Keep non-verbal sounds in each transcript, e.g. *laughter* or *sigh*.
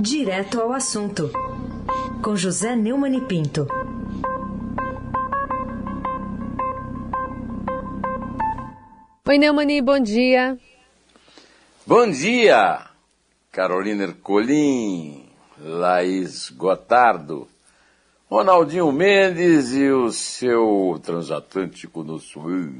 Direto ao assunto, com José Neumann e Pinto. Oi, Neumani, bom dia. Bom dia, Carolina Ercolim, Laís Gotardo, Ronaldinho Mendes e o seu transatlântico no sul.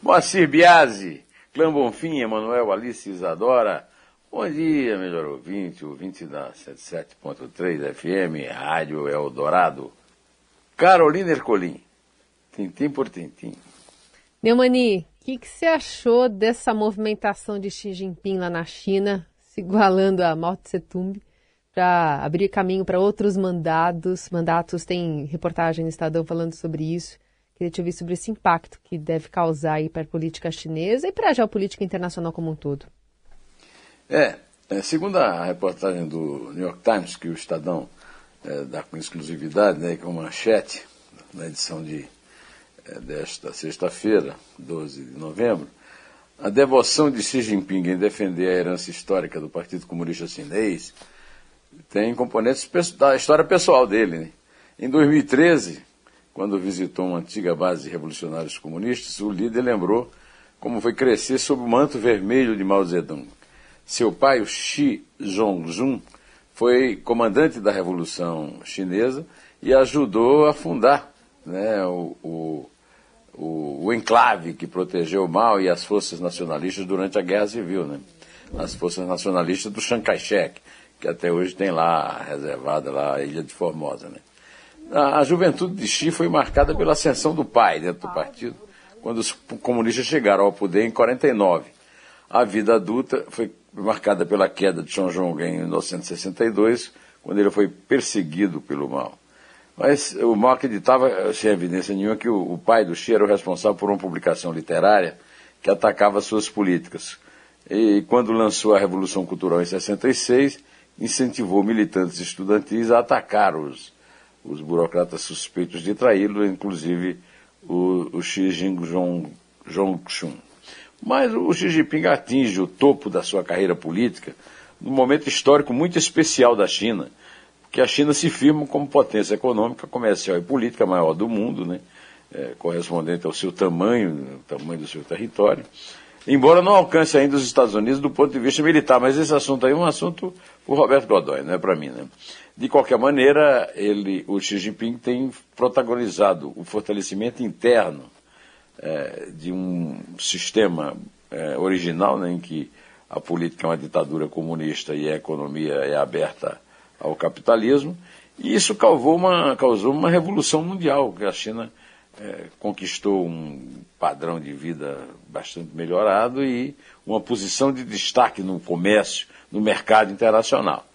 Moacir Biasi, Clã Bonfim, Emanuel Alice Isadora. Bom dia, melhor ouvinte, ouvinte da 77.3 FM, Rádio Eldorado. Carolina Ercolim, tintim por tintim. Neumani, o que, você achou dessa movimentação de Xi Jinping lá na China, se igualando a Mao Tse Tung, para abrir caminho para outros mandados? Mandatos, tem reportagem no Estadão falando sobre isso. Queria te ouvir sobre esse impacto que deve causar aí para a política chinesa e para a geopolítica internacional como um todo. É, é, segundo a reportagem do New York Times, que o Estadão é, dá com exclusividade, né, com manchete, na edição de, é, desta sexta-feira, 12 de novembro, a devoção de Xi Jinping em defender a herança histórica do Partido Comunista Chinês tem componentes da história pessoal dele. Né? Em 2013, quando visitou uma antiga base de revolucionários comunistas, o líder lembrou como foi crescer sob o manto vermelho de Mao Zedong. Seu pai, o Xi Zhongzhun, foi comandante da Revolução Chinesa e ajudou a fundar né, o, o, o, o, enclave que protegeu Mao e as forças nacionalistas durante a Guerra Civil, né? as forças nacionalistas do Chiang Kai-shek, que até hoje tem lá reservada lá a Ilha de Formosa. Né? A, juventude de Xi foi marcada pela ascensão do pai dentro do partido, quando os comunistas chegaram ao poder em 49. A vida adulta foi marcada pela queda de Chong Jong em 1962, quando ele foi perseguido pelo Mao. Mas o Mao acreditava, sem evidência nenhuma, que o, o pai do Xi era o responsável por uma publicação literária que atacava suas políticas. E quando lançou a Revolução Cultural em 66, incentivou militantes estudantis a atacar os, os burocratas suspeitos de traí-lo, inclusive o, o Xi Jinping Zhongxun. Mas o Xi Jinping atinge o topo da sua carreira política num momento histórico muito especial da China, que a China se firma como potência econômica, comercial e política maior do mundo, né? É, correspondente ao seu tamanho, tamanho do seu território, embora não alcance ainda os Estados Unidos do ponto de vista militar, mas esse assunto aí é um assunto para o Roberto Godoy, não é para mim. Né? De qualquer maneira, ele, o Xi Jinping tem protagonizado o fortalecimento interno é, de um sistema é, original né, em que a política é uma ditadura comunista e a economia é aberta ao capitalismo, e isso causou uma, causou uma revolução mundial, que a China é, conquistou um padrão de vida bastante melhorado e uma posição de destaque no comércio, no mercado internacional.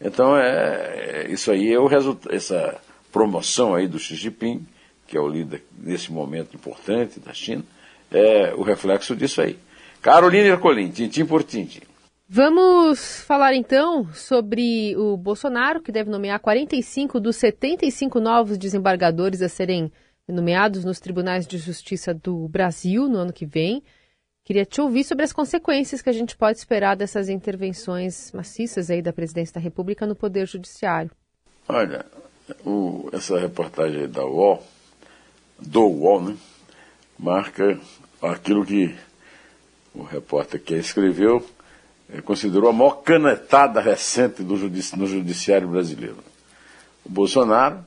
Então, é, isso aí é o resultado, essa promoção aí do Xi Jinping, que é o líder nesse momento importante da China, é o reflexo disso aí. Carolina Ercolim, tintim por tintim. Vamos falar então sobre o Bolsonaro, que deve nomear 45 dos 75 novos desembargadores a serem nomeados nos tribunais de justiça do Brasil no ano que vem. Queria te ouvir sobre as consequências que a gente pode esperar dessas intervenções maciças aí da presidência da República no Poder Judiciário. Olha, o, essa reportagem da UOL, do UOL, né, marca aquilo que o repórter que escreveu eh, considerou a maior canetada recente do judici no judiciário brasileiro. O Bolsonaro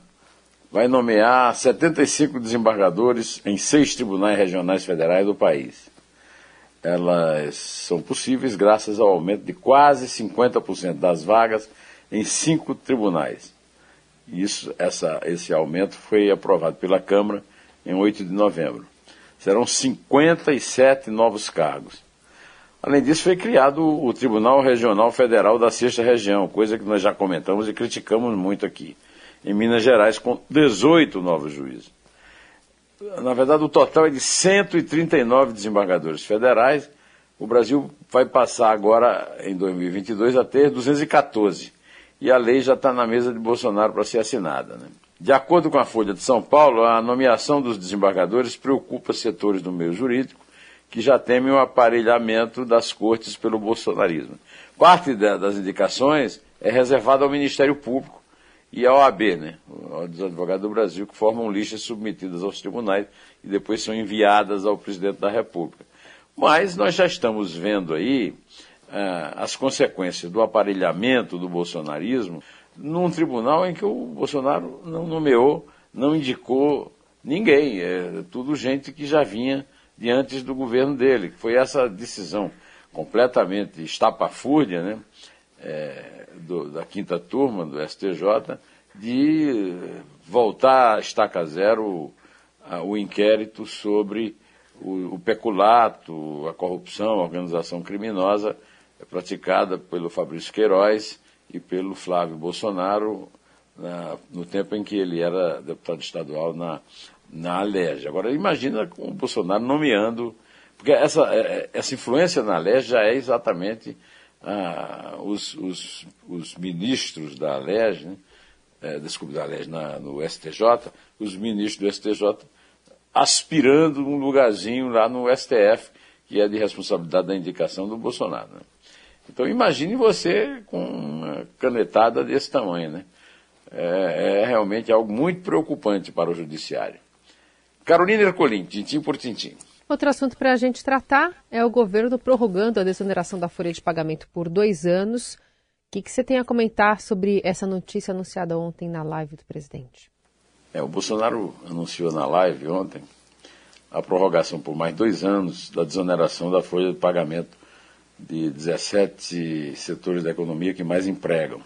vai nomear 75 desembargadores em seis tribunais regionais federais do país elas são possíveis graças ao aumento de quase 50% das vagas em cinco tribunais. Isso, essa, esse aumento foi aprovado pela Câmara em 8 de novembro. Serão 57 novos cargos. Além disso, foi criado o Tribunal Regional Federal da Sexta Região, coisa que nós já comentamos e criticamos muito aqui, em Minas Gerais, com 18 novos juízes. Na verdade, o total é de 139 desembargadores federais. O Brasil vai passar agora, em 2022, a ter 214. E a lei já está na mesa de Bolsonaro para ser assinada. Né? De acordo com a Folha de São Paulo, a nomeação dos desembargadores preocupa setores do meio jurídico que já temem o aparelhamento das cortes pelo bolsonarismo. Parte das indicações é reservada ao Ministério Público e à OAB, né, dos advogados do Brasil, que formam listas submetidas aos tribunais e depois são enviadas ao presidente da República. Mas nós já estamos vendo aí ah, as consequências do aparelhamento do bolsonarismo num tribunal em que o Bolsonaro não nomeou, não indicou ninguém. É tudo gente que já vinha diante do governo dele. Foi essa decisão completamente estapafúrdia, né? É, do, da quinta turma do STJ de voltar a estaca zero a, o inquérito sobre o, o, peculato, a corrupção, a organização criminosa praticada pelo Fabrício Queiroz e pelo Flávio Bolsonaro na, no tempo em que ele era deputado estadual na, na Alerj. Agora, imagina com o Bolsonaro nomeando, porque essa, é, é, essa influência na Alerj já é exatamente ah, os, os, os, ministros da Alerj, né? é, desculpe, da Alerj no STJ, os ministros do STJ aspirando um lugarzinho lá no STF, que é de responsabilidade da indicação do Bolsonaro. Né? Então imagine você com uma canetada desse tamanho, né? É, é realmente algo muito preocupante para o judiciário. Carolina Ercolim, tintim por tintim. Outro assunto para a gente tratar é o governo prorrogando a desoneração da folha de pagamento por dois anos. O que, que você tem a comentar sobre essa notícia anunciada ontem na live do presidente? É, o Bolsonaro anunciou na live ontem a prorrogação por mais dois anos da desoneração da folha de pagamento de 17 setores da economia que mais empregam.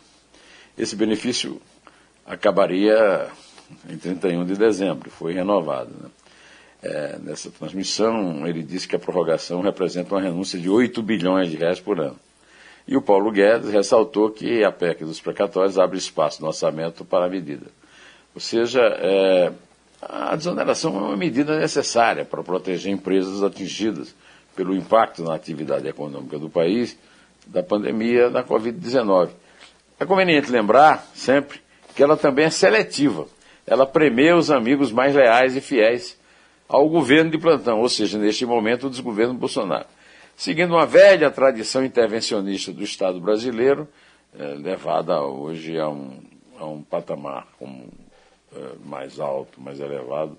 Esse benefício acabaria em 31 de dezembro, foi renovado. Né? É, nessa transmissão, ele disse que a prorrogação representa uma renúncia de 8 bilhões de reais por ano. E o Paulo Guedes ressaltou que a PEC dos precatórios abre espaço no orçamento para a medida. Ou seja, é, a desoneração é uma medida necessária para proteger empresas atingidas pelo impacto na atividade econômica do país da pandemia da Covid-19. É conveniente lembrar sempre que ela também é seletiva. Ela premia os amigos mais leais e fiéis ao governo de plantão, ou seja, neste momento, o desgoverno Bolsonaro. Seguindo uma velha tradição intervencionista do Estado brasileiro, é, levada hoje a um, a um patamar como, é, mais alto, mais elevado,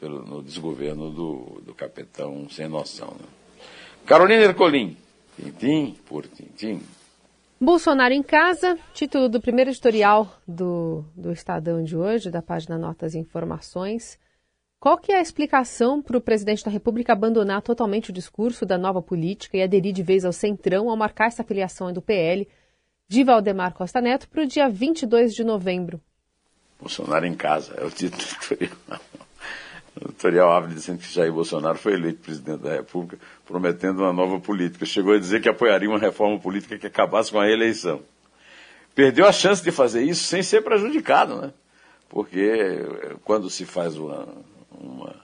pelo, no desgoverno do, do capitão sem noção. Né? Carolina Ercolim, tintim por tintim. Bolsonaro em casa, título do primeiro editorial do, do Estadão de hoje, da página Notas e Informações. Qual que é a explicação para o presidente da República abandonar totalmente o discurso da nova política e aderir de vez ao centrão ao marcar essa filiação do PL de Valdemar Costa Neto para o dia 22 de novembro? Bolsonaro em casa, é o título editorial. O editorial abre dizendo que Jair Bolsonaro foi eleito presidente da República, prometendo uma nova política. Chegou a dizer que apoiaria uma reforma política que acabasse com a eleição. Perdeu a chance de fazer isso sem ser prejudicado, né? Porque eh, quando se faz uma, uma,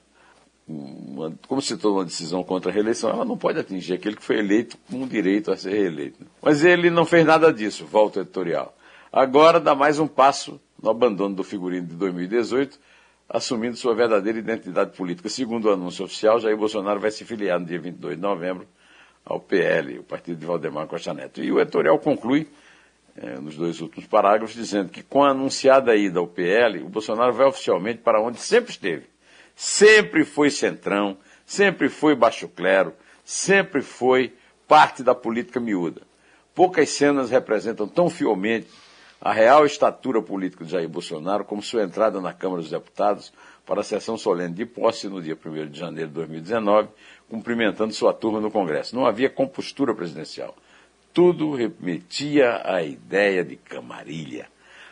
uma, como se toma uma decisão contra a reeleição, ela não pode atingir aquele que foi eleito com direito a ser reeleito. Mas ele não fez nada disso, volta editorial. Agora dá mais um passo no abandono do figurino de 2018, assumindo sua verdadeira identidade política. Segundo o anúncio oficial, Jair Bolsonaro vai se filiar no dia 22 de novembro ao PL, o partido de Valdemar Costa Neto. E o editorial conclui, é, nos dois últimos parágrafos, dizendo que com a anunciada ida ao PL, o Bolsonaro vai oficialmente para onde sempre esteve. Sempre foi centrão, sempre foi baixo clero, sempre foi parte da política miúda. Poucas cenas representam tão fielmente a real estatura política de Jair Bolsonaro como sua entrada na Câmara dos Deputados para a sessão solene de posse no dia 1 de janeiro de 2019, cumprimentando sua turma no Congresso. Não havia compostura presidencial. Tudo remetia à ideia de camarilha.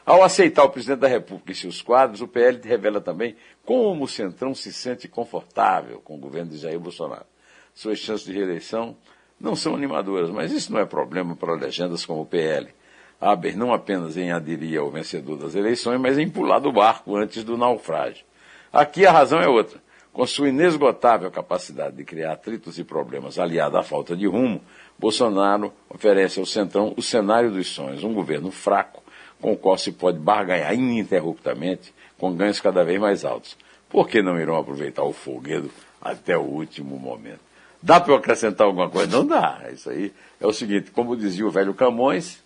Ao aceitar o presidente da República e seus quadros, o PL revela também como o Centrão se sente confortável com o governo de Jair Bolsonaro. Suas chances de reeleição não são animadoras, mas isso não é problema para legendas como o PL Haber não apenas em aderir ao vencedor das eleições, mas em pular do barco antes do naufrágio. Aqui a razão é outra. Com sua inesgotável capacidade de criar atritos e problemas aliada à falta de rumo, Bolsonaro oferece ao Centrão o cenário dos sonhos, um governo fraco, com o qual se pode barganhar ininterruptamente, com ganhos cada vez mais altos. Por que não irão aproveitar o folguedo até o último momento? Dá para eu acrescentar alguma coisa? Não dá. Isso aí é o seguinte, como dizia o velho Camões,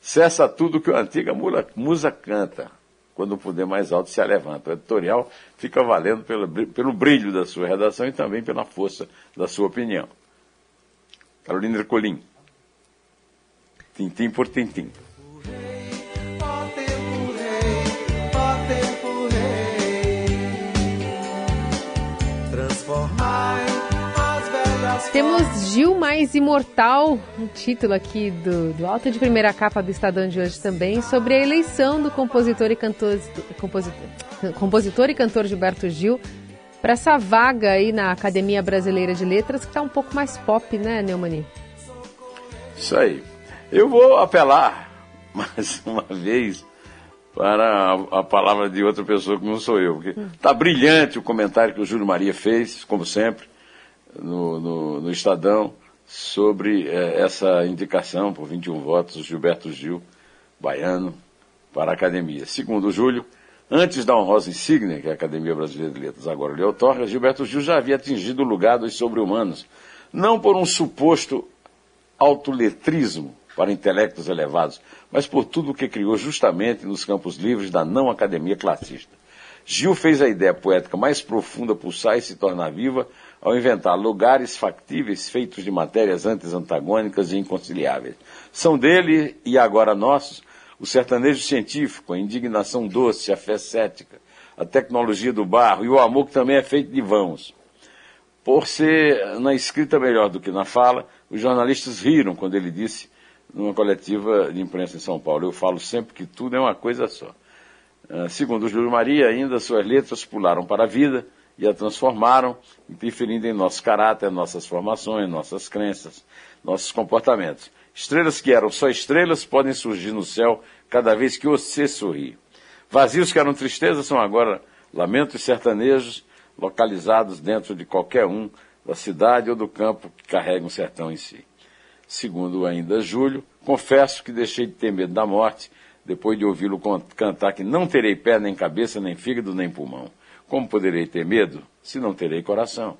cessa tudo que a antiga musa canta. Quando o poder mais alto se levanta. O editorial fica valendo pelo, pelo brilho da sua redação e também pela força da sua opinião. Carolina Ercolim. Tintim por tintim. Temos Gil mais imortal, um título aqui do, do alto de primeira capa do Estadão de hoje também, sobre a eleição do compositor e cantor, compositor, compositor e cantor Gilberto Gil para essa vaga aí na Academia Brasileira de Letras, que está um pouco mais pop, né, Neumani? Isso aí. Eu vou apelar *laughs* mais uma vez para a, palavra de outra pessoa que não sou eu. Porque está brilhante o comentário que o Júlio Maria fez, como sempre no, no, no Estadão sobre é, essa indicação por 21 votos, Gilberto Gil, baiano, para a academia. Segundo o Júlio, antes da honrosa insígnia que a Academia Brasileira de Letras agora lhe otorga, Gilberto Gil já havia atingido o lugar dos sobre-humanos, não por um suposto autoletrismo para intelectos elevados, mas por tudo o que criou justamente nos campos livres da não academia classista. Gil fez a ideia poética mais profunda pulsar e se tornar viva ao inventar lugares factíveis feitos de matérias antes antagônicas e inconciliáveis. São dele, e agora nossos, o sertanejo científico, a indignação doce, a fé cética, a tecnologia do barro e o amor que também é feito de vãos. Por ser na escrita melhor do que na fala, os jornalistas riram quando ele disse numa coletiva de imprensa em São Paulo: Eu falo sempre que tudo é uma coisa só. Uh, segundo Júlio Maria, ainda suas letras pularam para a vida e a transformaram, interferindo em nosso caráter, nossas formações, nossas crenças, nossos comportamentos. Estrelas que eram só estrelas podem surgir no céu cada vez que você sorri. Vazios que eram tristezas são agora lamentos sertanejos localizados dentro de qualquer um da cidade ou do campo que carrega um sertão em si. Segundo ainda Júlio, confesso que deixei de ter medo da morte depois de ouvi-lo cantar que não terei pé, nem cabeça, nem fígado, nem pulmão. Como poderei ter medo se não terei coração?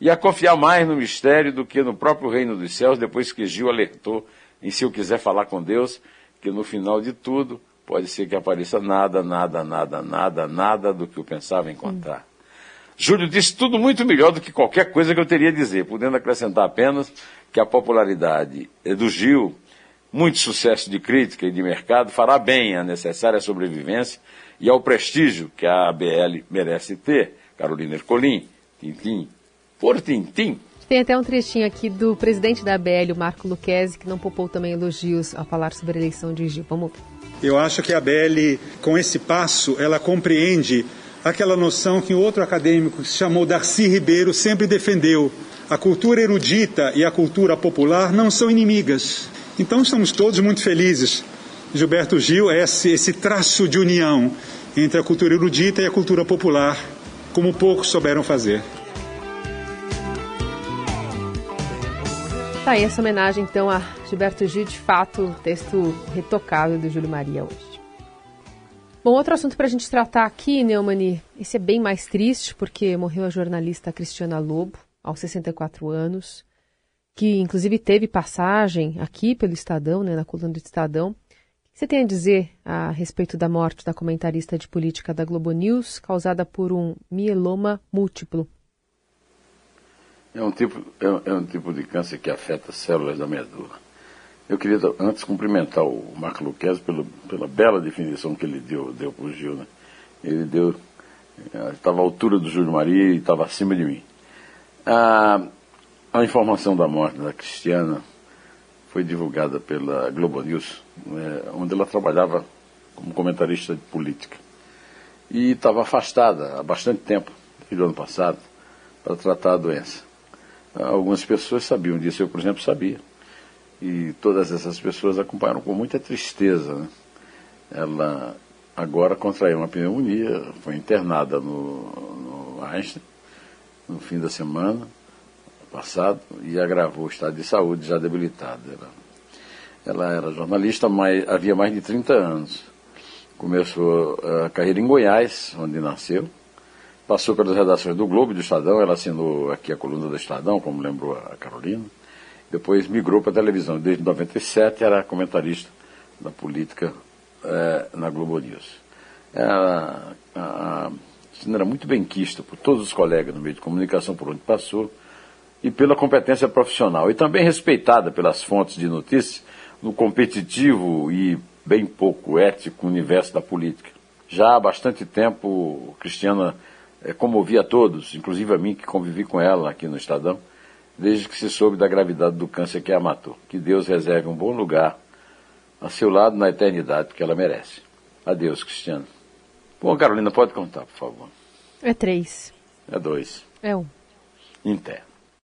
E a confiar mais no mistério do que no próprio reino dos céus, depois que Gil alertou em se eu quiser falar com Deus, que no final de tudo pode ser que apareça nada, nada, nada, nada, nada do que eu pensava encontrar. Hum. Júlio disse tudo muito melhor do que qualquer coisa que eu teria a dizer, podendo acrescentar apenas que a popularidade do Gil, muito sucesso de crítica e de mercado, fará bem a necessária sobrevivência e ao prestígio que a ABL merece ter. Carolina Ercolim, Tintim, por Tintim. Tem até um trechinho aqui do presidente da ABL, o Marco Luquezzi, que não poupou também elogios ao falar sobre a eleição de Gil. Vamos ver. Eu acho que a ABL, com esse passo, ela compreende aquela noção que outro acadêmico que se chamou Darcy Ribeiro sempre defendeu. A cultura erudita e a cultura popular não são inimigas. Então estamos todos muito felizes Gilberto Gil é esse, esse traço de união entre a cultura erudita e a cultura popular, como poucos souberam fazer. Tá aí essa homenagem então a Gilberto Gil, de fato, texto retocado do Júlio Maria hoje. Bom, outro assunto para a gente tratar aqui, Neumani, esse é bem mais triste, porque morreu a jornalista Cristiana Lobo, aos 64 anos, que inclusive teve passagem aqui pelo Estadão, né, na coluna do Estadão, você tem a dizer a respeito da morte da comentarista de política da Globo News, causada por um mieloma múltiplo? É um tipo, é, é um tipo de câncer que afeta células da medula. Eu queria antes cumprimentar o Marco Luquez pela bela definição que ele deu, deu para o Gil. Né? Ele deu, estava à altura do Júlio Maria e estava acima de mim. A, a informação da morte da Cristiana foi divulgada pela Globo News, né, onde ela trabalhava como comentarista de política. E estava afastada há bastante tempo, desde o ano passado, para tratar a doença. Algumas pessoas sabiam disso, eu, por exemplo, sabia. E todas essas pessoas acompanharam com muita tristeza. Né? Ela agora contraiu uma pneumonia, foi internada no, no Einstein no fim da semana passado e agravou o estado de saúde já debilitado. Ela, ela era jornalista mais, havia mais de 30 anos. Começou a carreira em Goiás, onde nasceu. Passou pelas redações do Globo e do Estadão, ela assinou aqui a coluna do Estadão, como lembrou a Carolina. Depois migrou para a televisão. Desde 97 era comentarista da política é, na Globo News. Ela, a, a Cristina era muito benquista por todos os colegas no meio de comunicação por onde passou e pela competência profissional. E também respeitada pelas fontes de notícias no competitivo e bem pouco ético universo da política. Já há bastante tempo, Cristiana é, comovia a todos, inclusive a mim que convivi com ela aqui no Estadão, desde que se soube da gravidade do câncer que a matou. Que Deus reserve um bom lugar a seu lado na eternidade que ela merece. Adeus, Cristiano. Bom, Carolina, pode contar, por favor. É três. É dois. É um. Em.